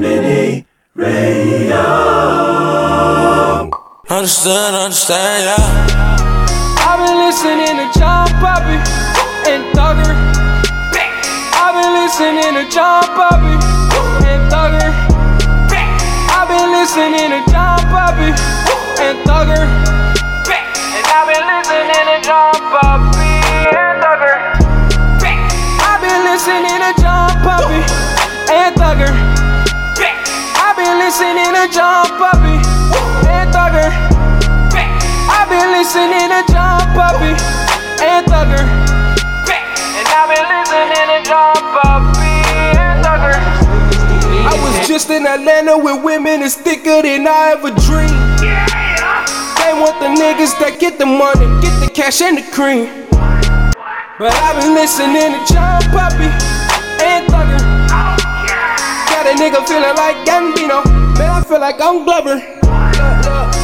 Mini Radio. Understand, understand, yeah. I've been listening to John Poppy and Thugger. I've been listening to John Poppy and Thugger. I've been listening to John Poppy and Thugger. And I've been listening to John Poppy and Thugger. I've been listening to John Poppy and Thugger. Listening to John Poppy and Thugger. I've been listening to John Poppy and Thugger. And I've been listening to John Poppy and Thugger. I was just in Atlanta with women that's thicker than I ever dreamed. They want the niggas that get the money, get the cash and the cream. But I've been listening to John Poppy and Thugger. A nigga feeling like Gambino. Man, I feel like I'm Glover.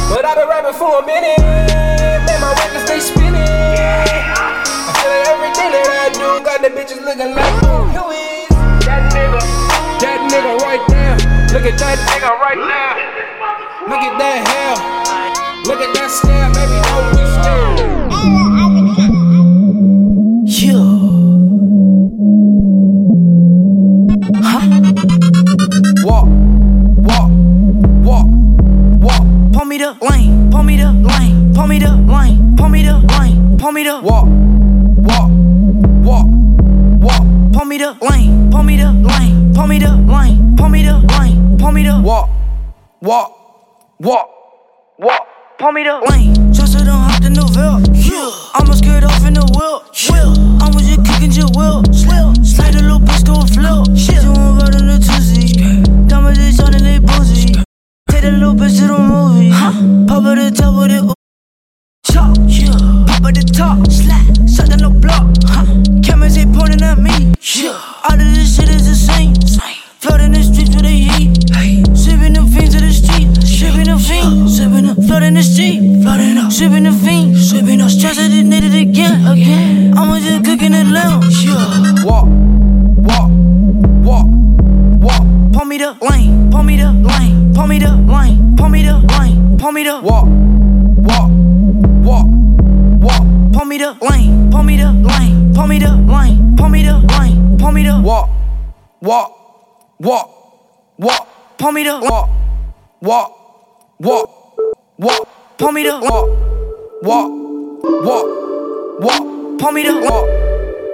But I've been rapping for a minute. Man, my records they spinning. I feel like everything that I do got the bitches looking like boom. Is that nigga? That nigga right there. Look at that nigga right there. Look at that hair. Look at that stare, baby. Don't be scared. Me the lane, pull me the walk, walk, walk, walk. Pull me the lane, pull me the lane, pull me the lane, pull me the lane, pull me the walk, walk, walk, walk. Pull me the lane, just so don't have to Novell. Yeah, I'ma skate off in the wheel. Wheel, I'ma just kicking your wheel. Swill, slide a little bitch to a flip. Shit,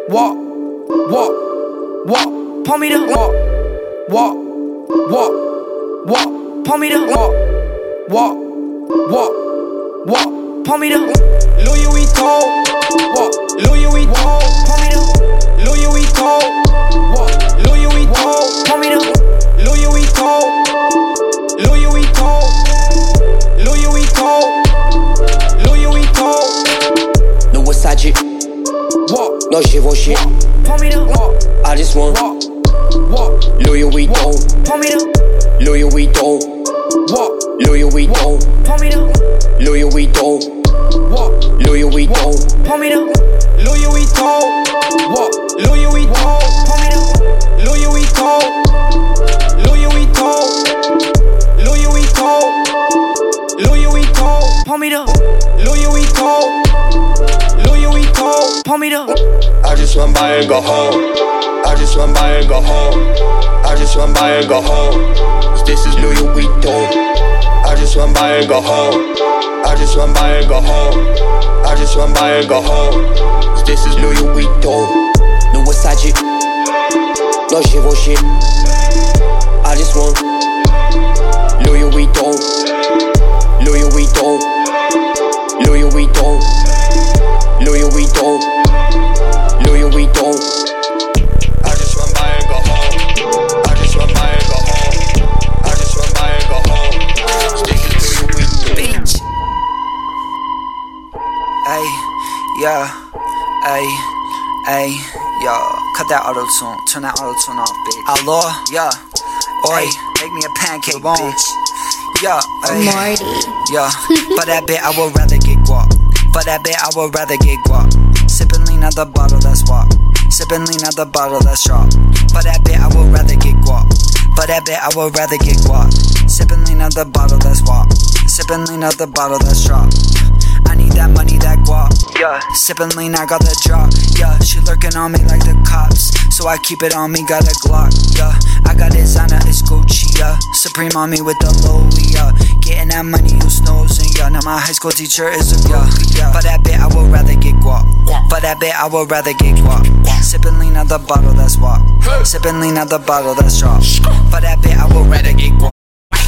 walk, walk, walk. Pull me the walk, walk, walk, walk. Pull me the walk, walk, walk, walk. Pull me the Louis Vuitton, walk. Louis Vuitton, pull me the Louis Vuitton, walk. Louis Vuitton, pull me the Louis Vuitton, Louis Vuitton, Louis Vuitton, Louis Vuitton. No Versace, Walk, no Givenchy. pull me the walk, I just want walk, walk, Louis Vuitton, pull me the Louis Vuitton, walk, Louis Vuitton, pull me the Louis Vuitton, walk, Louis Vuitton, pull me the Louis Vuitton, walk, Louis Vuitton, pull me the Louis Vuitton, Louis Vuitton, Louis Vuitton, Louis Vuitton, pull me the Louis Vuitton, Louis I just want buy and go home. I just want buy and go home. I just want buy and go home. 'Cause This is Louis Vuitton. I just want buy and go home. I just want buy and go home. I just want buy and go home. 'Cause This is New York Louis Vuitton. No Versace, no shit. I just want Louis Vuitton. Louis Vuitton. Louis Vuitton. Louis Vuitton. Louis Vuitton. I just want buy and go home. I just and go home. I just want buy and go home. This is Louis Vuitton. bitch. Ay, yeah, ay, ay, yo. Cut that auto tune, turn that auto tune off, bitch. Hello, yeah. Oi, make me a pancake, bitch. Yeah, ay, Marty. yeah. For that bit, I would rather get guap. For that bit, I would rather get guap. Lean out the bottle, that's walk. Sippin' lean out the bottle, that's drop. For that bit, I would rather get guap. For that bit, I would rather get guap. Sippin' lean out the bottle, that's walk. Sippin' lean out the bottle, that's drop. I need that money, that guap. Yeah, sippin' lean, I got the drop. Yeah, she lurking on me like the cops. So I keep it on me, got a Glock. Yeah, I got designer, it's Gucci. Yeah, Supreme on me with the low. Yeah, getting that money, you snoozing. Yeah, now my high school teacher is a girl. Yeah, for that bit, I would rather get guap. For that bit, I would rather get guap. Sippin' lean out the bottle, that's walk. Sippin' lean out the bottle, that's drop. For that bit, I would rather get guap.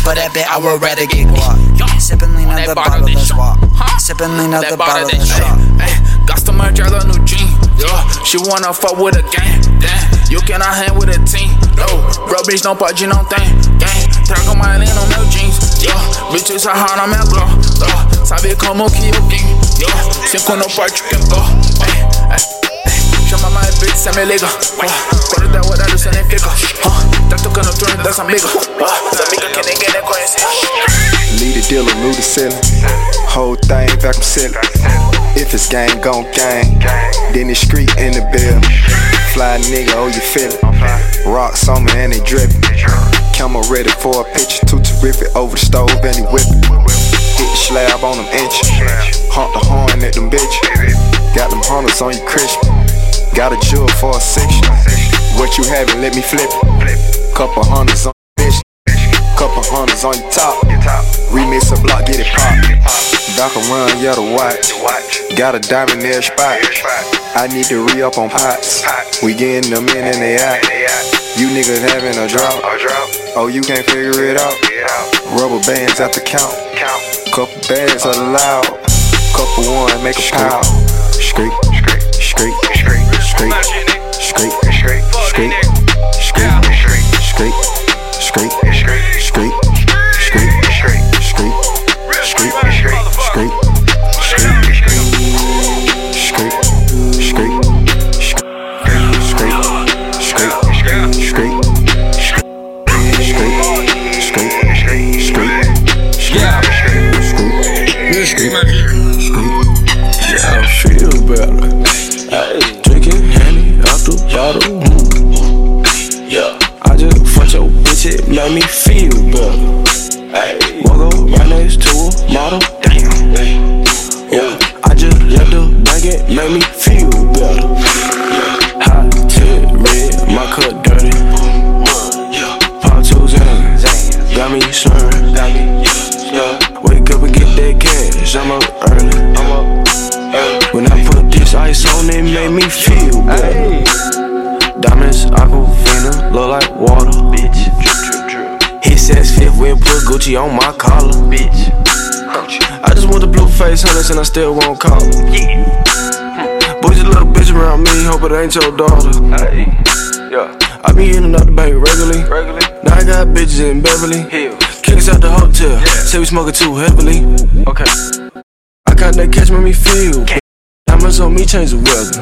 For that bit, I would rather get guap. Sippin' lean out the bottle, that's walk. Sippin' lean out the bottle, that's. Hey, got so much girl on new jean. Yeah, she wanna fuck with a gang. Damn, you cannot hang with a team. No, bro, bitch, no pudgy, no thing. Gang, trago my lean on meu jeans. Yeah, bitches are hard on my glow. Yeah, sabe como que eu guinho. Yeah, cinco no parte que hey, hey, chama mais bitch, cê me liga. Quando der horário, cê nem fica. Uh, tá tocando o turno das amigas. Uh, as amigas que ninguém nem conhece. Lead the dealer, new the ceiling. Whole thing vacuum sealing. If it's gang, gon' gang. Then it's street in the bill. Fly nigga, oh you feel it. Rocks on me and they drippin'. Camera ready for a picture, too terrific. Over the stove and he whippin'. Hit the slab on them inches. Hunt the horn at them bitches. Got them hunters on you crisp. Got a jewel for a section. What you having, let me flip. Couple hunters on bitch. Couple hunters on your top. Remix a block, get it pop. Back around, yeah, the watch. Got a diamond nail spot. I need to re up on pots. We getting them in and they out. You niggas having a drop. Oh, you can't figure it out. Rubber bands at the count. Couple bands the loud. Couple one, make a. Street, street, street, street, Straight, straight, straight. Me slurring. Yeah, wake up and get that cash, I'm up early. When I put this ice on, it made me feel better. Diamonds, aquafina, look like water. Bitch, Hit sets fifth wheel, put Gucci on my collar. Bitch, I just want the blue face hunters and I still won't call her. Boys, a little bitch around me, hope it ain't your daughter. I be in and out the bank regularly. Now I got bitches in Beverly. Kicks out the hotel, say we smoking too heavily. Okay. I got that catch, make me feel. Diamonds on me change the weather.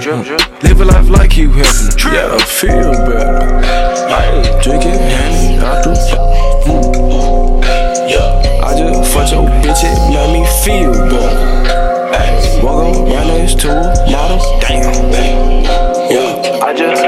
Live a life like you having. Yeah, I feel better. Drinking Henny out the mm. Yeah, I just fucked your bitch, it made me feel better. Walk on right next to a model. Damn. Yeah, I just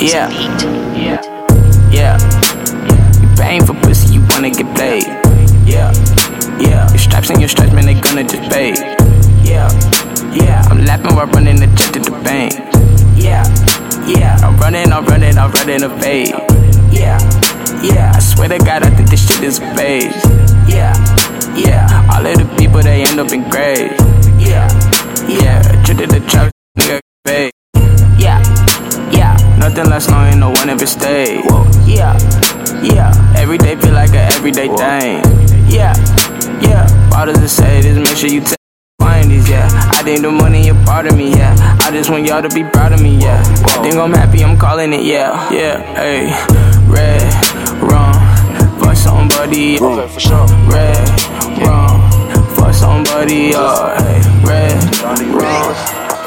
Johnson Yeah. Beat. Yeah. Yeah. You paying for pussy, you wanna get paid. Yeah, yeah. Your stripes and your stripes, man, they gonna just fade. Yeah, yeah. I'm laughing while running the jet to the bank. Yeah, yeah. I'm running, I'm running, I'm running a fade. Yeah, yeah. I swear to God, I think this shit is a phase. Yeah, yeah. All of the people, they end up in graves. Yeah, yeah. Trip to the trap, nigga, fade. Yeah, yeah. Nothing lasts long, ain't no one ever stay. Whoa, yeah, yeah. Every day feel like a everyday thing. Yeah, yeah. Why does it say this? Make sure you take these, yeah. I think the money a part of me, yeah. I just want y'all to be proud of me, yeah. I think I'm happy, I'm calling it, yeah, yeah. Hey, red, wrong, for somebody, okay, for sure. Red, wrong, for somebody, hey, red, wrong,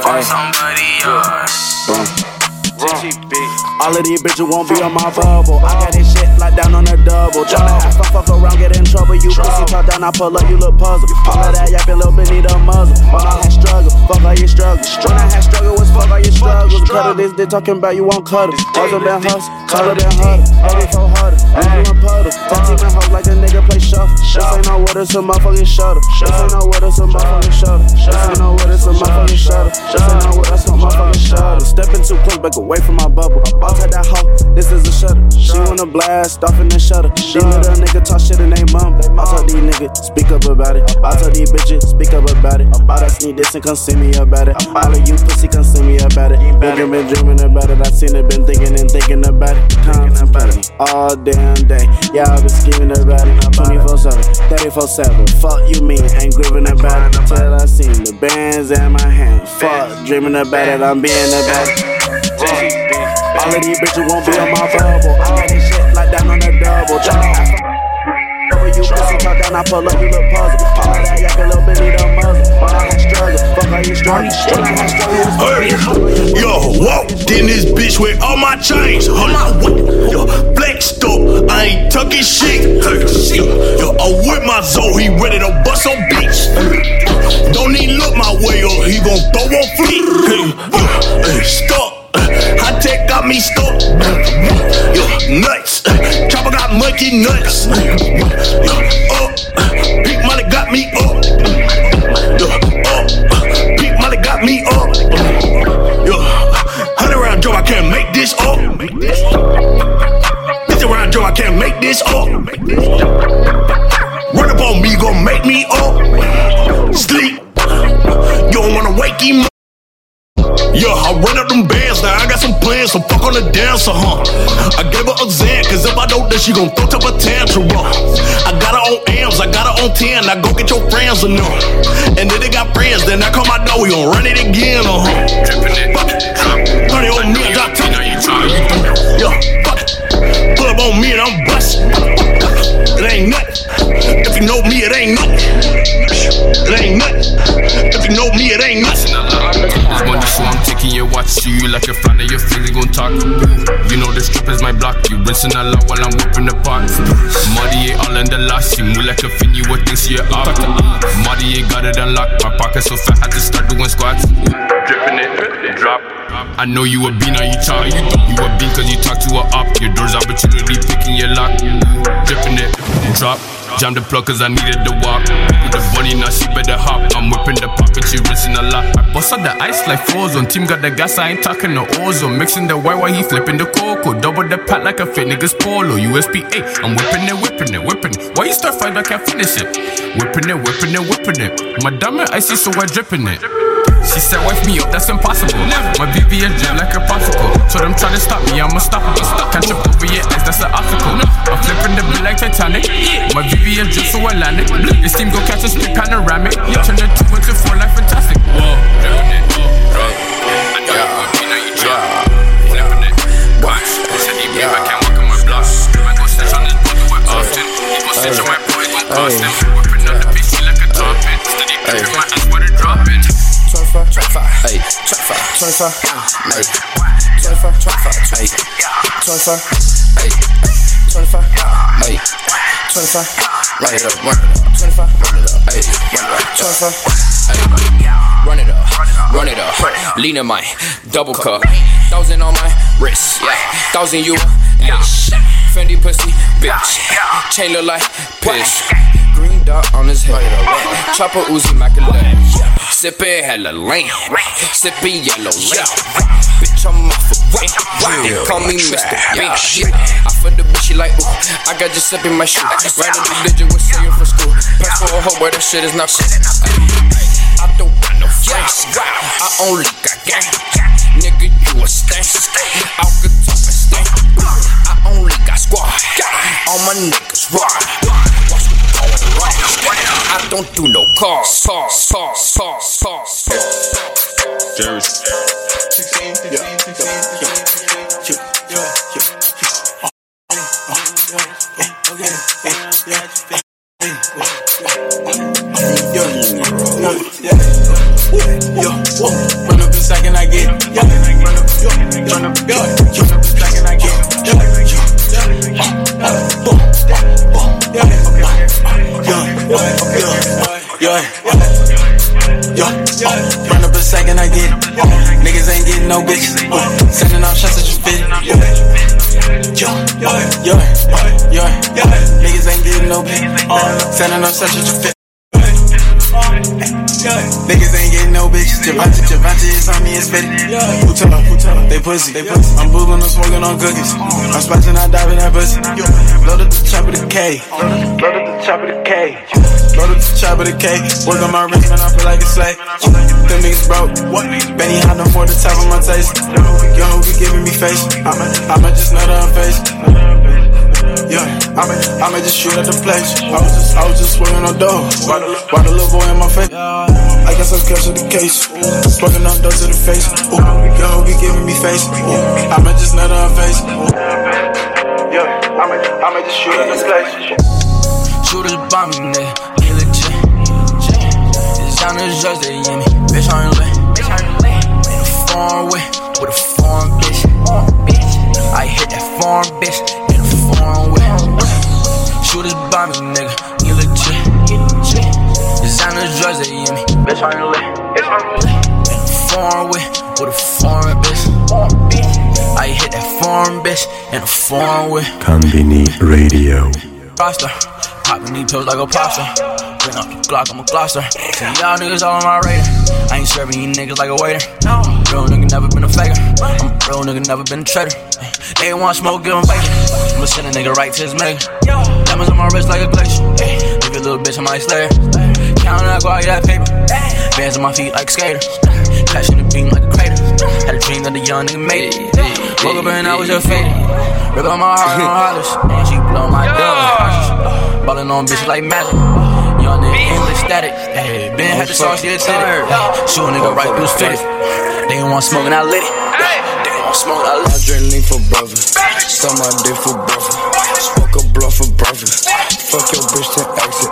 for somebody, uh. All of these bitches won't be on my bubble. I got this shit like down on the double. Tryna have fun, fuck around, get in trouble. You pussy talk down, I pull up, you look puzzled. All of that yapping, little bit need a muzzle. When I had struggle, fuck all your struggles. When I had struggle, was fuck all your struggles. Cuddle this, they talking about you won't cuddle. Hustle been hustle, cuddle been huddle. Heavy for harder, I'm doing puddle. Tattoo been hoes like a nigga play shuffle. This ain't no water, it's a motherfucking shuttle. This ain't no water, it's a motherfucking shuttle. This ain't no water, it's a motherfucking shuttle. This ain't no water, a motherfucking shuttle. Stepping too close, back away from my bubble. I'll take that hoe, this is a shutter. She wanna blast off in the shutter. These little nigga talk shit in they mum. I told these niggas, speak up about it. I told these bitches, speak up about it. All that sneak this and come see me about it. All of you pussy, come see me about it. Been dreaming, about it. I seen it, been thinking and thinking about it. Times about it. all damn day. Yeah, I been scheming about it. 24 7, 34 7. Fuck you mean, ain't grieving about it. Till I seen the bands in my hand. Fuck, dreaming about it, I'm being about it. All of these bitches won't be on my bubble. I got this shit like down on the double. Have. Over you pussy talk down, I pull up, you look puzzle. All of that yapping, little bit need a muzzle. When I had struggle, fuck all you struggle. When I had struggle, Hey, yo, walked in this bitch with all my chains. Hold my what? Yo, flexed up, I ain't tucking shit. Yo, I'm with my Zoe, he ready to bust on beats. Don't even look my way or he gon' throw on fleet. Hey, hey, stop. High tech got me stuck. Yo, nuts. Chopper got monkey nuts. Yo, up. Big money got me up. Yo, uh, up. Big money got me up. Yo, hundred round Joe, I can't make this up. Fifty round Joe, I can't make this up. Run up on me, gon' make me up. Sleep. You don't wanna wake him. Yeah, I run some plans, so fuck on the dancer, huh? I gave her a Xan, cause if I don't, then she gon' throw up a tantrum. I got her on AMs, I got her on 10. Now go get your friends enough. And then they got friends, then I call my door, we gon' run it again, uh huh. Fuck it, turn it on me, I got to Yeah, fuck it. Pull up on me and I'm you know me, it ain't nothing. It ain't nothing. If you know me, it ain't nothing. It's so I'm taking your watch. See you like a fan of your feelings gon' talk. You know this strip is my block. You rinsing a lot while I'm whipping the pot. Muddy all in the last. You move like a fin, you would think see it up. Muddy got it unlocked. My pocket so fat, had to start doing squats. Dripping it, drop. I know you a bean, now you talk. You, you a bean cause you talk to a up. Your door's opportunity picking your lock. Dripping it, drop. Jam the plug cause I needed the walk. With the bunny, now she better hop. I'm whipping the pocket, she rinsing a lot. I bust out the ice like frozen. Team got the gas, I ain't talking no ozone. Mixing the white while he flipping the cocoa. Double the pat like a fit nigga's polo. USB 8, I'm whipping it, whipping it, whipping it. Why you start fight, I can't finish it. Whipping it, whipping it, whipping it. My diamond icy, so I dripping it. She said, wife me up, that's impossible. Never. My BB is drip like a popsicle. So them try to stop me, I'm unstoppable. Stop. Can't trip over your ass, that's an obstacle. I'm flipping the bill like Titanic. My BB is drip, so it. This team go catch a split panoramic. Turn the two into four, like fantastic. Whoa, dripping it. Right. I know you would be, now you drop. Flipping it. Watch. Said he beat, I can't walk on my block. I go snitch on this brother with often. He go snitch on my boy, gon' cost him. Whipping up the PC like a top it. Steady dripping my ass, what it dropping. 25, 25, hey, 25, 25, hey, 25, 25, hey, 25, hey, 25, hey, 25, run it up, run it up, 25, run it up, hey, run it up, 25, hey, run it up, run it up, lean in my double cup, thousand on my wrist, yeah, thousand you, bitch, Fendi pussy, bitch, chain look like piss. Green dot on his head. Chopper Uzi Macalet. Sippin' hella lame. Sippin' yellow lane. Bitch, I'm off a. They call me Mr. Big Shit. I feel the bitch, she like, ooh. I got just up in my shoe. Random religion was saying for school. Pass for a hoe, boy, that shit is not cool. I don't got no friends. I only got gang. Nigga, you a stank. Out the top and stank. I only got squad. All my niggas raw. I don't do no calls. Calls. Calls. Calls. Calls. Jersey. 16, 15, 16, 17. Run up the second I get. Run up, run up, run up the get. Yeah, yeah. Run up a second I get. it. Niggas ain't getting no bitches. Sending off shots at your fit. Yo, yo, yo, yo. Niggas ain't getting no bitches. Sending off shots at your fit. Niggas ain't getting no bitches. Javante, Javante is on me and spit it. Who tell? Who tell? They pussy. They pussy. I'm boogling, I'm smoking on cookies. I'm splashing, I dive in that pussy. Load up the chop of the K. Load up the chop of the K. Load up the chop of the K. Work on my wrist, man, I feel like a slave. Them niggas broke. What? Benihana for the top of my taste. Yo, be giving me face? I'ma, I'ma just nut on face. Yeah, I'ma, I'ma just shoot at the place. I was just, I was just swinging on dough. Why the, why the little boy in my face? I guess I'm catching the case. Smoking on dough to the face. Ooh, yo, be giving me face? Ooh, I'ma just nut on face. Yeah, I'ma, I'ma just shoot at the place. Shooters bomb me. He legit. Designers just they in me. Bitch on your leg. In a foreign way with a foreign bitch. I hit that foreign bitch in a foreign way. Shooters bomb me, nigga. He legit. Designers drugs they in me. Bitch on your leg. In a foreign way with a foreign bitch. I hit that foreign bitch in a foreign way. Combini Radio. roster. Popping these pills like a pasta. Bring up the Glock, I'm a Gloucester. See y'all niggas all on my radar. I ain't serving you niggas like a waiter. Real nigga never been a faker. I'm a real nigga never been a traitor. They want smoke, give 'em bacon. I'ma send a nigga right to his maker. Diamonds on my wrist like a glacier. Leave your little bitch on my slayer. Counting out, go out, get that paper. Bands on my feet like a skater. Cash in the beam like a crater. Had a dream that the young nigga made it. Woke up and I was just faded. Rip out my heart on hollers. And she blow my door. Ballin' on bitches like magic. Young nigga English static. Hey, Ben had the sauce, yeah, tired. Shoot a nigga right through his fitted. They ain't want smoking, I lit it. Smoke, lit it. Adrenaline for brother. Stop my dick for brother. Smoke a blunt for brother. Fuck your bitch to exit.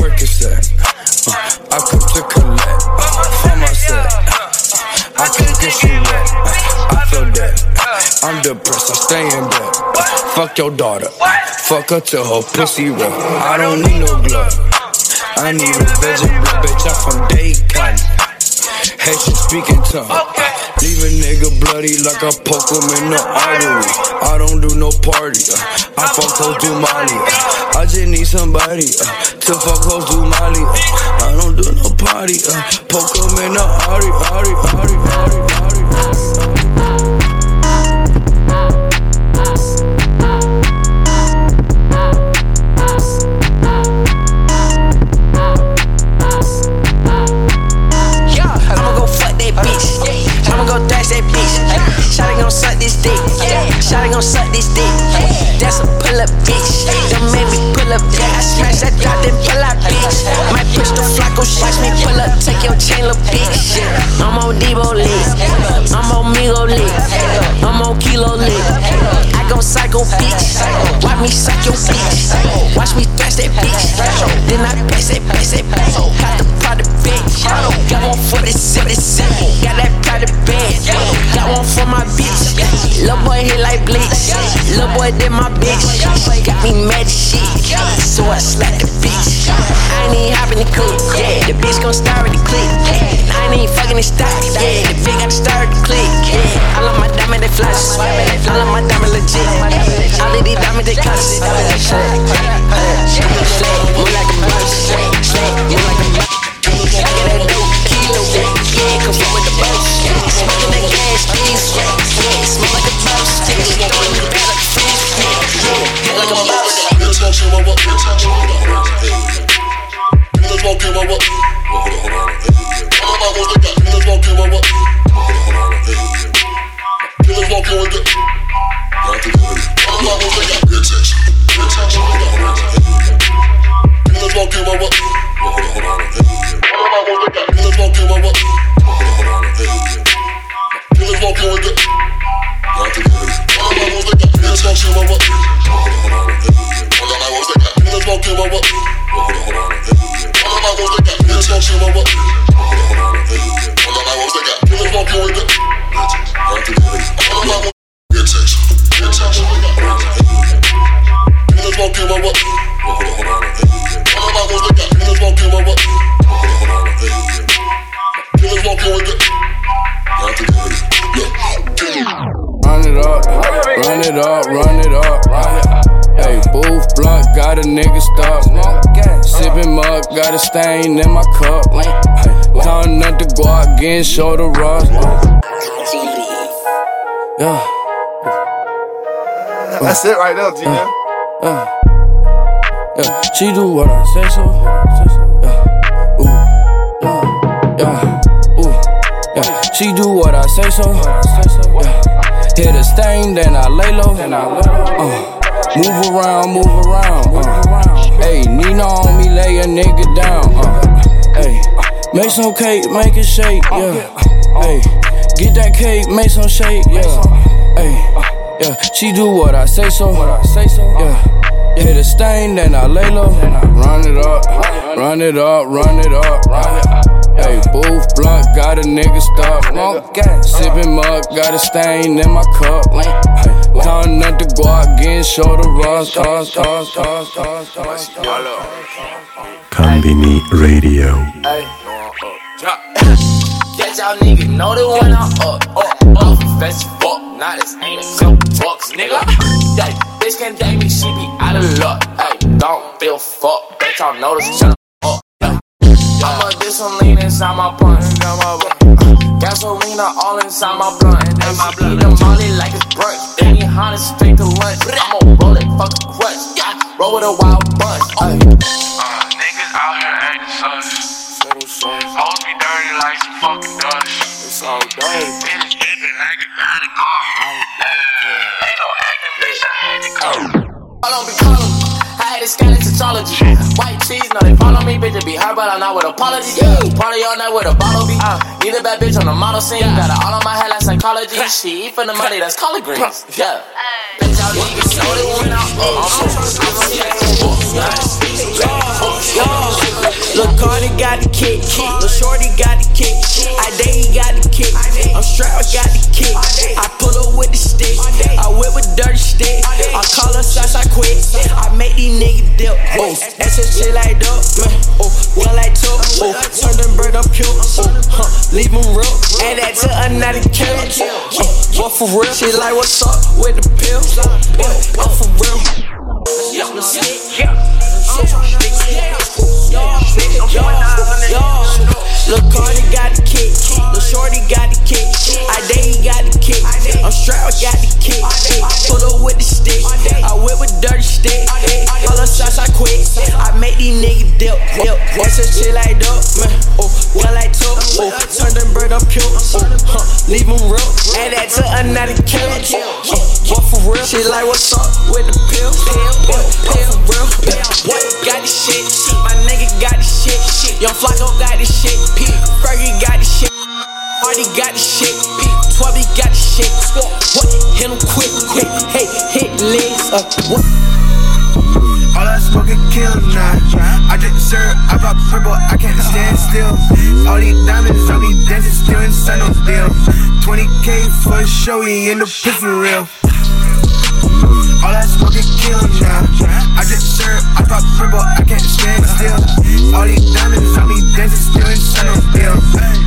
Work that. I come to collect. For myself. I come get you wet. I feel that. I'm depressed. I stay in bed. Fuck your daughter. Fuck her till her pussy red. I don't need no glove. I need a blood, bitch. I'm from Dayton. Haitian speaking tongue. Leave a nigga bloody like I poke him in the artery. I don't do no party. uh, I fuck hoes do Molly. uh, I just need somebody uh, to fuck close to Molly. uh, I don't do no party. uh, Poke him in the artery, artery, artery, artery, artery. Yeah, suck this dick. Shotty gon' suck this dick. That's a pull up bitch. Don't make me pull up bitch. I smash that dot, then pull out bitch. My pistol flock gon' watch me pull up, take your chain, little bitch. I'm on Debo lit. I'm on Migo lit. I'm on Kilo lit. I psycho bitch. Watch me suck your bitch. Watch me thrash that bitch. Then I pass that, pass that, pass. Got the product bitch. Got one for the 77. Got that private bed. Got one for my bitch. Lil' boy hit like bleach. Lil' boy did my bitch. Got me mad as shit. So I slapped the bitch. I ain't even hopping the coupe. Yeah, the bitch gon' start with the click. I ain't even fucking the stock. Yeah, the bitch got to start the click. I love my diamond, the flash. All of my diamond legit. All of these diamonds they cost. Move like a boss. Move like a boss. I get that dope kilo. Yeah, come fuck with the boss. Smoking that gas, please. Smell like a boss. Throwing me back like a fish. Yeah, like a boss. Let's walk in my walk. Let's walk in my walk. All of my ones they got. Let's walk in my walk. Let's getting shoulder rust. Yeah. That's it right now, G. Yeah. Yeah, she do what I say so. Yeah, ooh, yeah, yeah, ooh, yeah. She do what I say so. Yeah, hit a stain, then I lay low. Uh, move around, move around. Uh, hey, Nina on me, lay a nigga down. Uh, hey, make some cake, make it shake. Oh, yeah, hey, get that cake, make some shake. Yeah, hey. Yeah, she do what I say so. What I say so. Yeah, hit a stain, then I lay low. Run it up, run it up, run it up. Hey, booth blunt, got a nigga stuck. Sipping mug, got a stain in my cup. Counting up the guac, getting shoulder rust. rust, rust, rust, rust, rust, rust. Combini Radio. Y'all niggas know the one I'm up. Up, you fast as fuck. Now this ain't a couple bucks, nigga. Hey, bitch can't date me, she be out of luck. Hey, don't feel fuck. Bitch, y'all know this shut up. Hey, I'ma get some lean inside my blunt. Gasolina all inside my blunt. And she eat the molly like it's brunch. Then he Honda straight to lunch. I'ma roll that fucking crutch. Yeah, roll with a wild bunch. Ay. Fucking dust. It's all dirty. Bitch dripping like a gotta go. Ain't no acting, bitch. I had to go. I don't be calling. I had a scanning sociology. White cheese, no, they follow me, bitch. It be hurt, but I'm not with apology. Yeah. Party all night with a bottle be. Uh. Need a bad bitch on the model scene. Got it all on my head like psychology. She eat for the money, that's collard greens. Yeah. Bitch, y'all niggas know they when oh. I'm Lil' Cardi got the kick, Lil' Shorty got the kick, I Day he got the kick, I'm strapped, got the kick. I pull up with the stick, I whip with dirty stick. I call her shots, I quit. I make these niggas dip. Oh, that's a shit like dope, man. Oh, well like top. Oh, turn them bird up cute. Oh, huh, leave them real. And that to another kill. Uh, but for real, she like what's up with the pill. Uh, I'm for real. Lil' Cardi got the kick, Lil' Shorty got the kick, I Day got the kick, I'm strapped, got the kick. Pull up with the stick, I whip with dirty stick. The shots I quit, I make these niggas dip, dip. What's a shit like dope, man? Oh, well like top, oh, turn them bird up cute, oh, huh, leave them real. And that to another kill. Uh, what for real? She like what's up with the pill, pill, pill, pill, real. What got the shit? My nigga got the shit. Young Flacco got the shit. Fergie got the shit. Marty got the shit. Twelve got the shit. What? Hit him quick, quick. Hey, hit legs up. What? I purple, I can't stand still. All these diamonds on me dancing, still in sun on deal. 20k for a show, he in the pit for real. All I smoke and kill now. I just syrup, I pop purple, I can't stand still. All these diamonds on me dancing, still in sun on deal.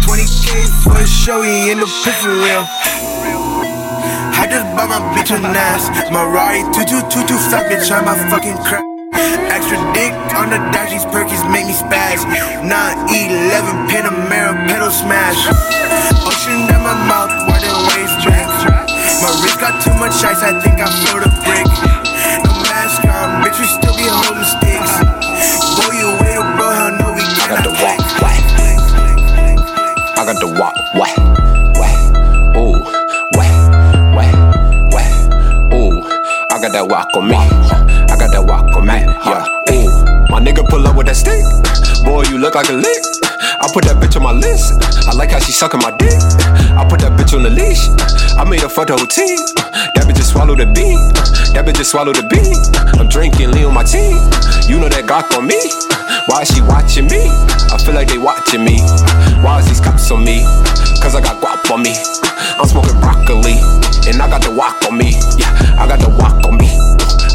20k for a show, he in the pit for real. I just bought my bitch a Nas. My Rari 2222 fat bitch on my fucking crack. Extra dick on the dash, these perkies make me spaz. 911 Panamera pedal smash. Ocean down my mouth, why the waves drink. My wrist got too much ice, I think I float a brick. No mask on, bitch, we like a lick. I put that bitch on my list. I like how she sucking my dick. I put that bitch on the leash. I made her fuck the whole team. That bitch just swallowed the bean. That bitch just swallowed the bean. I'm drinking lean on my team. You know that Glock on me. Why is she watching me? I feel like they watching me. Why is these cops on me? Cause I got guap on me. I'm smoking broccoli. And I got the walk on me. Yeah, I got the walk on me.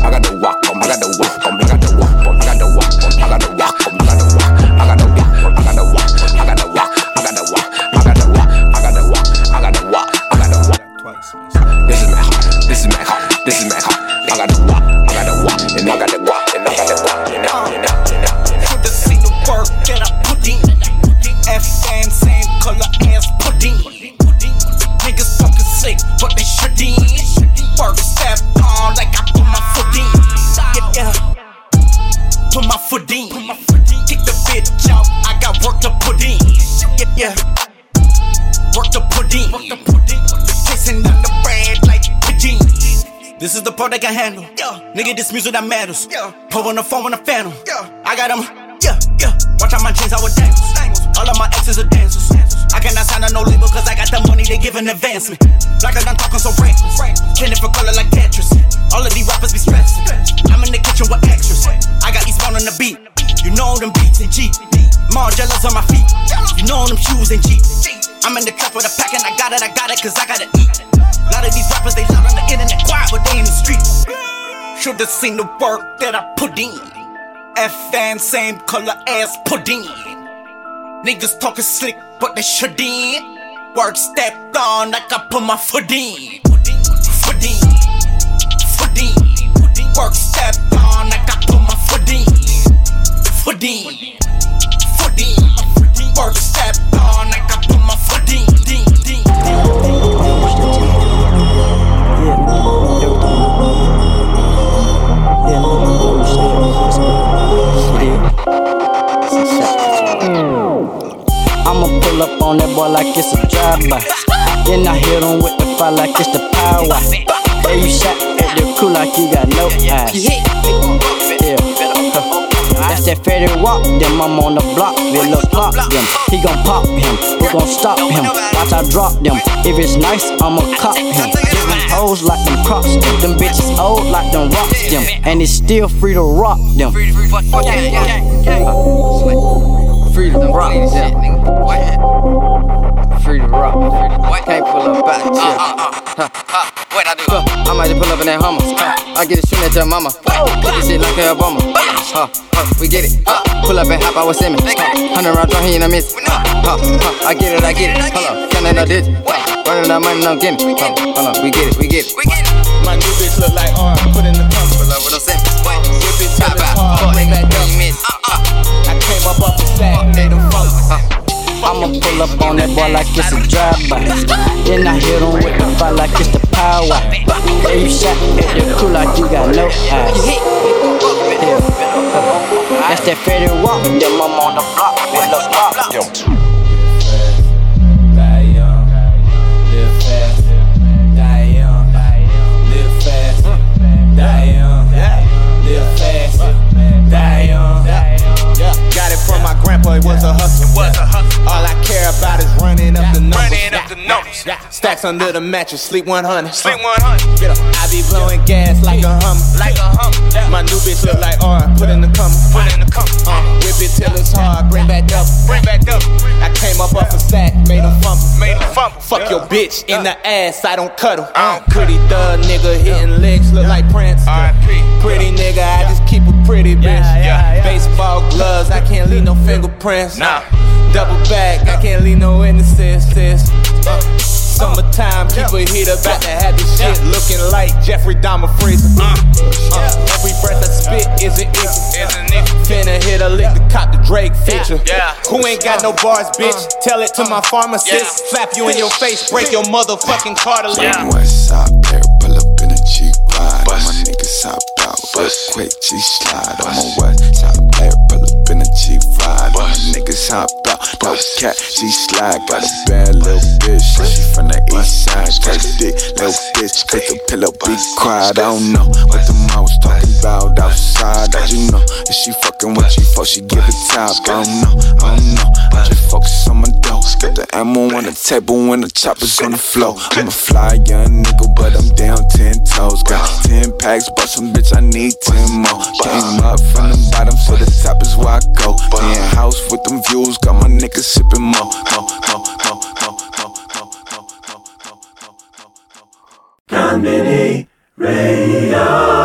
I got the walk on me. I got the walk on me. I got the walk on me. I got the walk on me. I got the walk on me. I got the walk. I got this is my heart, this is my heart. I got the walk, I got the walk, and I got the walk. The I can handle. Yeah. Nigga, this music that matters. Yeah. Pull on the phone when I phantom. Yeah. I got them. Yeah, yeah. Watch out my jeans, I would dance. All of my exes are dancers. I cannot sign on no label cause I got the money they give an advancement. Like I'm talking so rank. Candy for color like Tetris. All of these rappers be stressing. I'm in the kitchen with extras. I got East on the beat. You know them beats and G. More jealous on my feet. You know them shoes and G. I'm in the trap with a pack and I got it, I got it cause I gotta eat. A lot of these rappers they loud on the internet, quiet but Should've seen the work that I put in. FN same color as pudding. Niggas talking slick, but they shouldn't. Work stepped on like I put my foot in. Foot in. Foot in. Work stepped on like I put my foot in. Foot in. Foot in. Work stepped on pull up on that boy like it's a drive-by. Then I hit him with the fire like it's the power. Hey, you shot at the crew like you got no eyes. Yeah. That's that Fetty walk, then I'm on the block, with look pop them. He gon' pop him, who gon' stop him? Watch I drop them. If it's nice, I'ma cop him. Hoes like them crops, them bitches old like them rocks them, and it's still free to rock them. Free to rock them. Free to rock. Can't pull up back. What I do? I might just pull up in that Hummer. Huh. I get it shooting at your mama. Put this shit like a Obama. Huh, huh, we get it. Huh. Pull up and hop out with Simmons. Huh. Hundred round drum, he ain't a miss. Huh, huh, huh. I get it, I get it. Hold up, counting no digits. Huh. Running out money, no getting it. Huh. Hold up, we get it, we get it. My new bitch look like arm, put in the comfort. Pull up with them Simmons. Whip it till it's hard, make that dumb miss. I came up off the them funk. I'ma pull up on that boy like it's a drive-by. Then I hit him with the fire like it's the power. Hey, you shot at the crew like you got no eyes. Yeah. That's that Fetty walk, then I'm on the block numbers. Stacks under the mattress, sleep 100. Sleep 100. Get up. I be blowing gas like a hummer. Like a hummer. My new bitch look like R. Put in the cum. Put in the comer. Uh, whip it till it's hard. Bring back up. Bring back up. I came up off a sack, made him fumble. Made him fumble. Fuck your bitch in the ass, I don't cut him. Uh, pretty thug nigga hitting legs, look like Prince. Pretty nigga, I just keep a pretty bitch. Baseball gloves, I can't leave no fingerprints. Nah. Double back, I can't leave no innocence. Uh, Summertime, keep a hit about to have this shit looking like Jeffrey Dahmer freezer. Uh, uh, every breath I spit is an issue. Finna hit a lick to cop the Drake feature. Who ain't got no bars, bitch? Tell it to my pharmacist. Slap you in your face, break your motherfucking cartilage. West side player, pull up in a Jeep ride. All my niggas hop out, quick G slide. I'm a west side player, pull up in a Jeep ride. All my niggas hop no cat she slide. Got a bad little bitch, she from the east side. Got a dick, little bitch, take a pillow, be quiet. I don't know what the was talking about outside. I you know if she fucking with you, fuck, she give it top. I don't know, I don't know. I just focus on my dough. Got the ammo on the table when the choppers on the floor. I'm a fly young nigga, but I'm down ten toes. Got ten packs, but some bitch, I need ten more. Came up from the bottom, so the top is where I go. house with them views, got my niggas sipping more. No, no, no, no, no, no, no, no, no, no. Conbini Radio.